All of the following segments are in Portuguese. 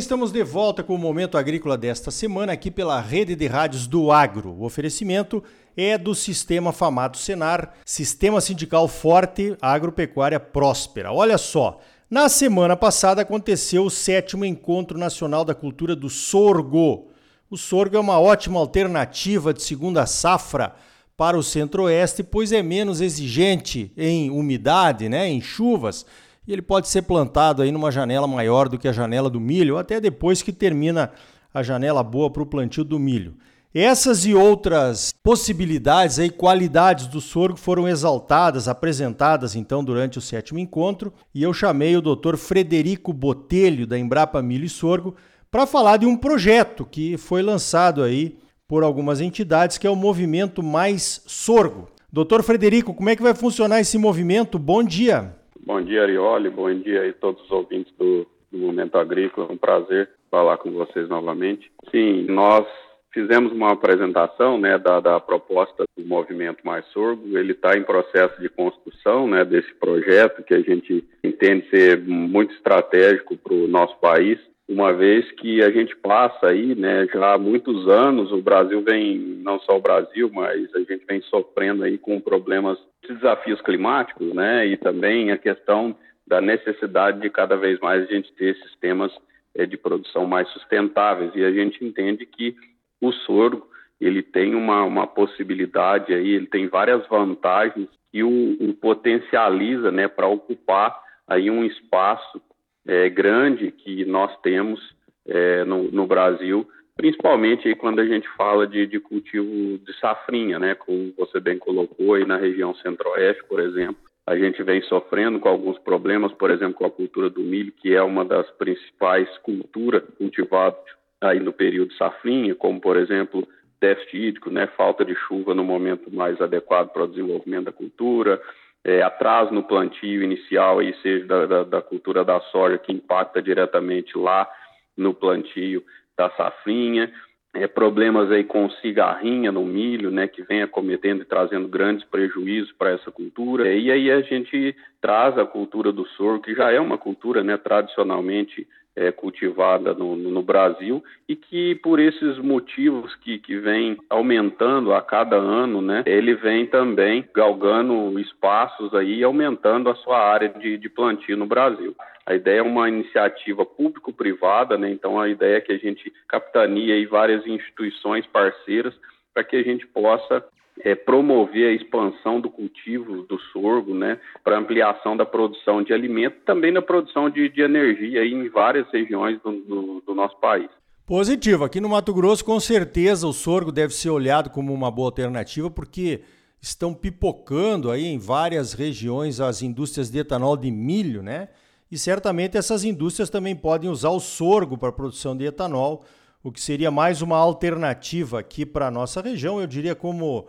estamos de volta com o Momento Agrícola desta semana aqui pela Rede de Rádios do Agro. O oferecimento é do Sistema Famato Senar, Sistema Sindical Forte, Agropecuária Próspera. Olha só, na semana passada aconteceu o sétimo Encontro Nacional da Cultura do Sorgo. O sorgo é uma ótima alternativa de segunda safra para o centro-oeste, pois é menos exigente em umidade, né, em chuvas e ele pode ser plantado aí numa janela maior do que a janela do milho, até depois que termina a janela boa para o plantio do milho. Essas e outras possibilidades e qualidades do sorgo foram exaltadas, apresentadas então durante o sétimo encontro, e eu chamei o Dr. Frederico Botelho da Embrapa Milho e Sorgo para falar de um projeto que foi lançado aí por algumas entidades, que é o Movimento Mais Sorgo. Doutor Frederico, como é que vai funcionar esse movimento? Bom dia. Bom dia, Arioli. Bom dia a todos os ouvintes do, do Momento Agrícola. É um prazer falar com vocês novamente. Sim, nós fizemos uma apresentação né, da, da proposta do Movimento Mais Sorgo. Ele está em processo de construção né, desse projeto que a gente entende ser muito estratégico para o nosso país uma vez que a gente passa aí, né, já há muitos anos, o Brasil vem, não só o Brasil, mas a gente vem sofrendo aí com problemas, desafios climáticos, né, e também a questão da necessidade de cada vez mais a gente ter sistemas é, de produção mais sustentáveis, e a gente entende que o sorgo, ele tem uma, uma possibilidade aí, ele tem várias vantagens e o, o potencializa, né, para ocupar aí um espaço é, grande que nós temos é, no, no, Brasil, principalmente quando a gente fala de, de, cultivo de safrinha, né, como você bem colocou aí na região centro-oeste, por exemplo. A gente vem sofrendo com alguns problemas, por exemplo, com a cultura do milho, que é uma das principais culturas cultivadas aí no período safrinha, como, por exemplo, déficit hídrico, né, falta de chuva no momento mais adequado para o desenvolvimento da cultura, é, no plantio inicial, aí, seja da, da, da, cultura da soja, que impacta diretamente lá no plantio da safrinha, é, problemas aí com cigarrinha no milho, né, que vem acometendo e trazendo grandes prejuízos para essa cultura. E aí a gente traz a cultura do sorgo, que já é uma cultura, né, tradicionalmente é, cultivada no, no, Brasil e que por esses motivos que, que vem aumentando a cada ano, né, ele vem também galgando espaços aí, aumentando a sua área de, de plantio no Brasil. A ideia é uma iniciativa público-privada, né, então a ideia é que a gente capitania aí várias instituições parceiras para que a gente possa é, promover a expansão do cultivo do sorgo, né, para ampliação da produção de alimento, também na produção de, de energia em várias regiões do, do, do, nosso país. Positivo. Aqui no Mato Grosso, com certeza, o sorgo deve ser olhado como uma boa alternativa, porque estão pipocando aí em várias regiões as indústrias de etanol de milho, né? E certamente essas indústrias também podem usar o sorgo para a produção de etanol, o que seria mais uma alternativa aqui para a nossa região, eu diria como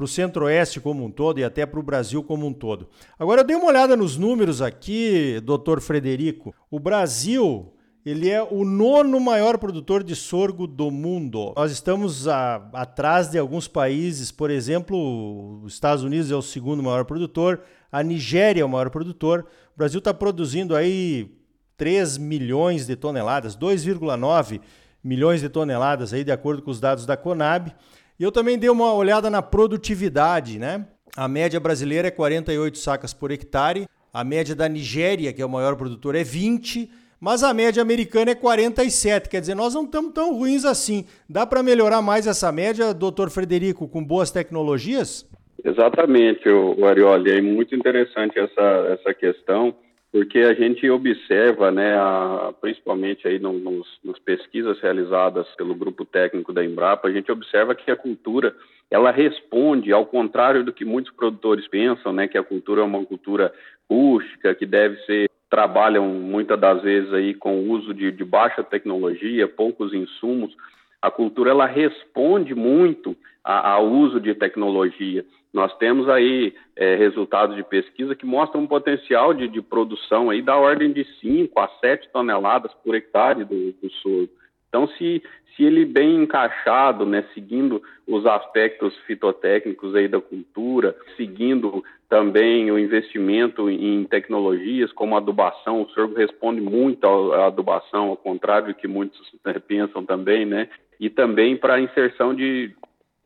para o Centro-Oeste como um todo e até para o Brasil como um todo. Agora eu dei uma olhada nos números aqui, doutor Frederico. O Brasil ele é o nono maior produtor de sorgo do mundo. Nós estamos a, atrás de alguns países, por exemplo, os Estados Unidos é o segundo maior produtor, a Nigéria é o maior produtor. O Brasil está produzindo aí 3 milhões de toneladas, 2,9 milhões de toneladas aí de acordo com os dados da Conab. E eu também dei uma olhada na produtividade, né? A média brasileira é 48 sacas por hectare, a média da Nigéria, que é o maior produtor, é 20, mas a média americana é 47. Quer dizer, nós não estamos tão ruins assim. Dá para melhorar mais essa média, doutor Frederico, com boas tecnologias? Exatamente, o Arioli. É muito interessante essa, essa questão porque a gente observa, né, a, principalmente aí nos, nos, pesquisas realizadas pelo grupo técnico da Embrapa, a gente observa que a cultura ela responde ao contrário do que muitos produtores pensam, né, que a cultura é uma cultura rústica, que deve ser trabalham muitas das vezes aí com o uso de, de baixa tecnologia, poucos insumos. A cultura ela responde muito ao uso de tecnologia. Nós temos aí é, resultados de pesquisa que mostram um potencial de, de, produção aí da ordem de 5 a 7 toneladas por hectare do, do sorgo. Então, se, se ele bem encaixado, né, seguindo os aspectos fitotécnicos aí da cultura, seguindo também o investimento em tecnologias como adubação, o sorgo responde muito à adubação, ao contrário do que muitos né, pensam também, né? E também para a inserção de,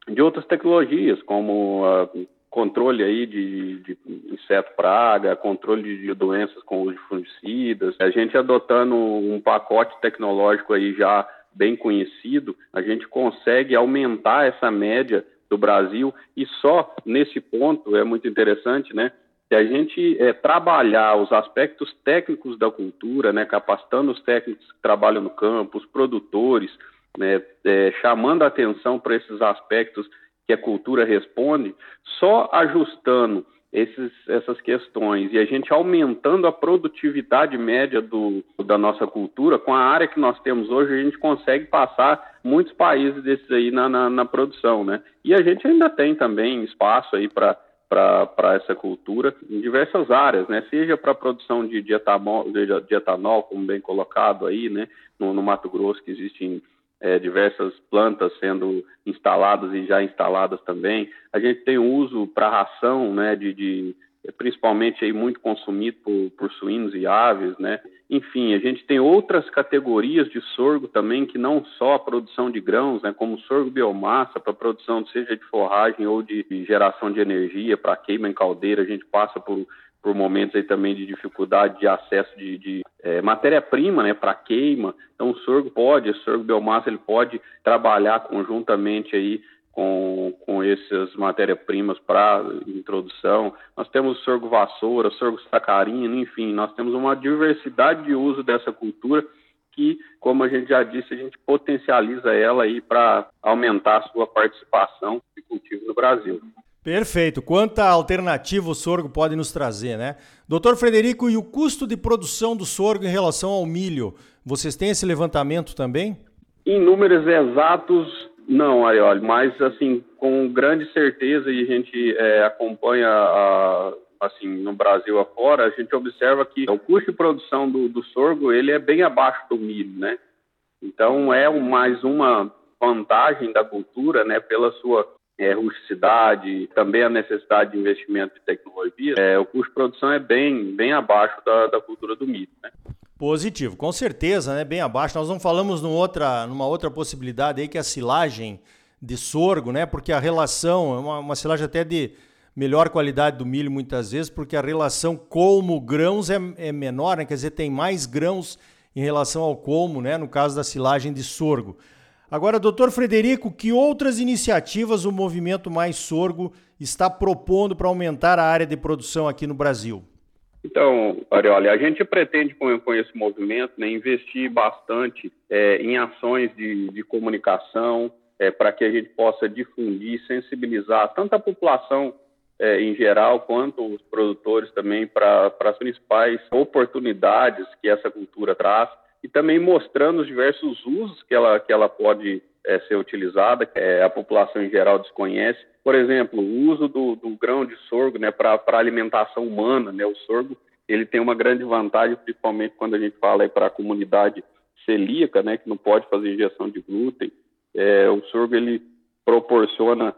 de outras tecnologias, como uh, controle aí de, de inseto praga, controle de doenças com uso de fungicidas. A gente adotando um pacote tecnológico aí já bem conhecido, a gente consegue aumentar essa média do Brasil e só nesse ponto é muito interessante, né? Se a gente é, trabalhar os aspectos técnicos da cultura, né, capacitando os técnicos que trabalham no campo, os produtores, né, é, chamando a atenção para esses aspectos que a cultura responde, só ajustando esses, essas questões e a gente aumentando a produtividade média do, da nossa cultura, com a área que nós temos hoje, a gente consegue passar muitos países desses aí na, na, na produção, né? E a gente ainda tem também espaço aí para para essa cultura em diversas áreas, né? Seja para a produção de, de, etanol, de, de, etanol, como bem colocado aí, né? No, no Mato Grosso que existem é, diversas plantas sendo instaladas e já instaladas também. A gente tem o uso para ração, né, de, de, principalmente aí muito consumido por, por suínos e aves, né. Enfim, a gente tem outras categorias de sorgo também que não só a produção de grãos, né, como sorgo biomassa para produção seja de forragem ou de, de geração de energia para queima em caldeira, a gente passa por por momentos aí também de dificuldade de acesso de, de é, matéria-prima, né, para queima. Então o sorgo pode, o sorgo biomassa ele pode trabalhar conjuntamente aí com, com essas matérias-primas para introdução. Nós temos sorgo vassoura, sorgo sacarino, enfim, nós temos uma diversidade de uso dessa cultura que, como a gente já disse, a gente potencializa ela aí para aumentar a sua participação de cultivo no Brasil. Perfeito. Quanta alternativa o sorgo pode nos trazer, né? Doutor Frederico, e o custo de produção do sorgo em relação ao milho? Vocês têm esse levantamento também? Em números exatos, não, Arioli, mas assim, com grande certeza, e a gente é, acompanha a, assim, no Brasil afora, a gente observa que o custo de produção do, do sorgo ele é bem abaixo do milho, né? Então é mais uma vantagem da cultura, né, pela sua é, rusticidade, também a necessidade de investimento em tecnologia, é, o custo de produção é bem, bem abaixo da, da cultura do milho. Né? Positivo, com certeza, né? bem abaixo. Nós não falamos numa outra, numa outra possibilidade aí que é a silagem de sorgo, né? porque a relação é uma, uma silagem até de melhor qualidade do milho muitas vezes, porque a relação colmo-grãos é, é menor, né? quer dizer, tem mais grãos em relação ao colmo, né? no caso da silagem de sorgo. Agora, doutor Frederico, que outras iniciativas o Movimento Mais Sorgo está propondo para aumentar a área de produção aqui no Brasil? Então, Arioli, a gente pretende com, com esse movimento né, investir bastante é, em ações de, de comunicação é, para que a gente possa difundir, sensibilizar tanto a população é, em geral quanto os produtores também para as principais oportunidades que essa cultura traz e também mostrando os diversos usos que ela, que ela pode é, ser utilizada, que é, a população em geral desconhece. Por exemplo, o uso do, do grão de sorgo né, para alimentação humana. Né, o sorgo ele tem uma grande vantagem, principalmente quando a gente fala para a comunidade celíaca, né, que não pode fazer injeção de glúten. É, o sorgo ele proporciona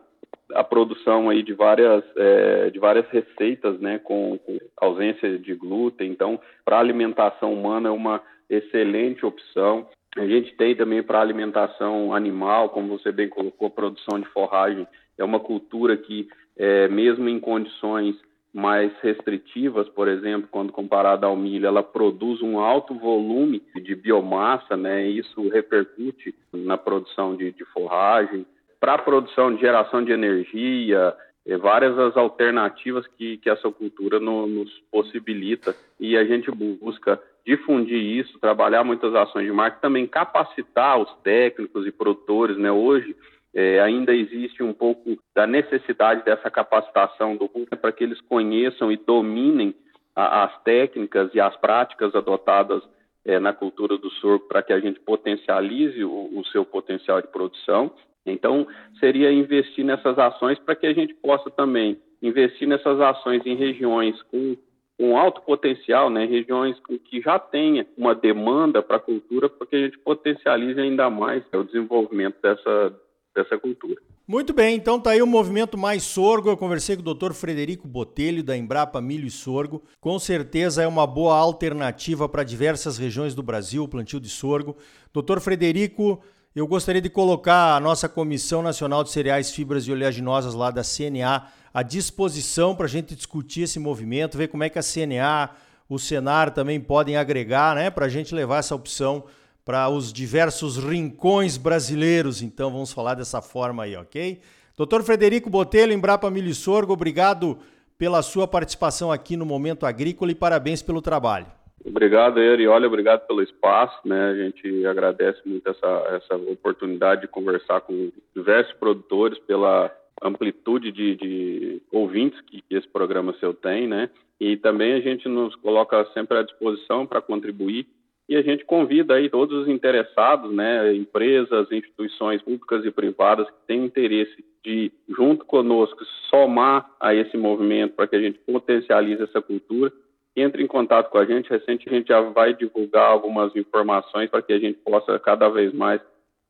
a produção aí de várias é, de várias receitas, né, com, com ausência de glúten. Então, para alimentação humana é uma excelente opção. A gente tem também para alimentação animal, como você bem colocou, produção de forragem. É uma cultura que, é, mesmo em condições mais restritivas, por exemplo, quando comparada ao milho, ela produz um alto volume de biomassa, né? E isso repercute na produção de, de forragem. Para a produção de geração de energia, é, várias as alternativas que, que essa cultura no, nos possibilita e a gente busca difundir isso, trabalhar muitas ações de marketing, também capacitar os técnicos e produtores, né? Hoje é, ainda existe um pouco da necessidade dessa capacitação do público para que eles conheçam e dominem a, as técnicas e as práticas adotadas é, na cultura do sorgo para que a gente potencialize o, o seu potencial de produção. Então, seria investir nessas ações para que a gente possa também investir nessas ações em regiões com com alto potencial, né, regiões que já tenha uma demanda para a cultura, para que a gente potencialize ainda mais o desenvolvimento dessa, dessa cultura. Muito bem, então tá aí o movimento Mais Sorgo. Eu conversei com o Dr. Frederico Botelho da Embrapa Milho e Sorgo. Com certeza é uma boa alternativa para diversas regiões do Brasil o plantio de sorgo. Dr. Frederico, eu gostaria de colocar a nossa Comissão Nacional de Cereais, Fibras e Oleaginosas lá da CNA à disposição para a gente discutir esse movimento, ver como é que a CNA, o Senar também podem agregar, né, para a gente levar essa opção para os diversos rincões brasileiros. Então vamos falar dessa forma aí, ok? Doutor Frederico Botelho, Embrapa Milho Sorgo, obrigado pela sua participação aqui no Momento Agrícola e parabéns pelo trabalho. Obrigado, Erioli, obrigado pelo espaço, né? A gente agradece muito essa, essa oportunidade de conversar com diversos produtores pela amplitude de, de ouvintes que esse programa seu tem, né? E também a gente nos coloca sempre à disposição para contribuir e a gente convida aí todos os interessados, né, empresas, instituições públicas e privadas que têm interesse de, junto conosco, somar a esse movimento para que a gente potencialize essa cultura, entre em contato com a gente. Recente a gente já vai divulgar algumas informações para que a gente possa cada vez mais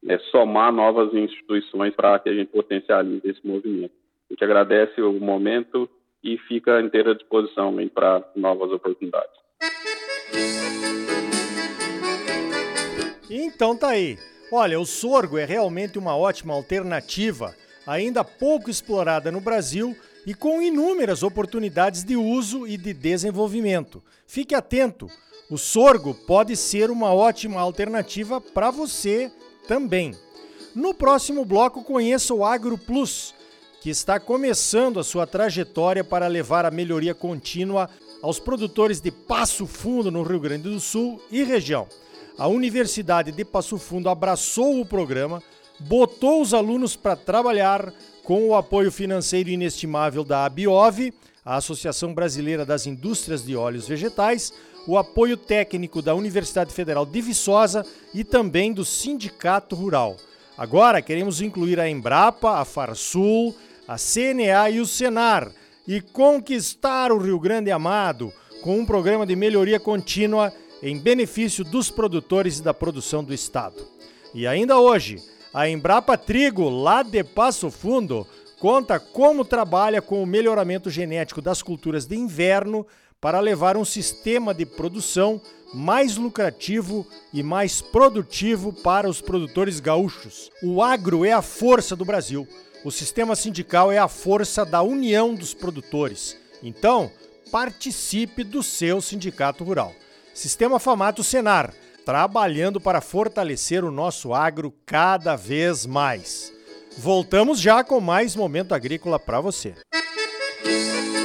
é, somar novas instituições para que a gente potencialize esse movimento. A gente agradece o momento e fica à inteira disposição para novas oportunidades. Então tá aí. Olha, o sorgo é realmente uma ótima alternativa, ainda pouco explorada no Brasil e com inúmeras oportunidades de uso e de desenvolvimento. Fique atento, o sorgo pode ser uma ótima alternativa para você também. No próximo bloco, conheça o Agro Plus, que está começando a sua trajetória para levar a melhoria contínua aos produtores de Passo Fundo, no Rio Grande do Sul e região a Universidade de Passo Fundo abraçou o programa, botou os alunos para trabalhar com o apoio financeiro inestimável da ABIOV, a Associação Brasileira das Indústrias de Óleos Vegetais, o apoio técnico da Universidade Federal de Viçosa e também do Sindicato Rural. Agora queremos incluir a Embrapa, a Farsul, a CNA e o Senar e conquistar o Rio Grande Amado com um programa de melhoria contínua em benefício dos produtores e da produção do Estado. E ainda hoje, a Embrapa Trigo, lá de Passo Fundo, conta como trabalha com o melhoramento genético das culturas de inverno para levar um sistema de produção mais lucrativo e mais produtivo para os produtores gaúchos. O agro é a força do Brasil. O sistema sindical é a força da união dos produtores. Então, participe do seu sindicato rural. Sistema Famato Senar, trabalhando para fortalecer o nosso agro cada vez mais. Voltamos já com mais momento agrícola para você. Música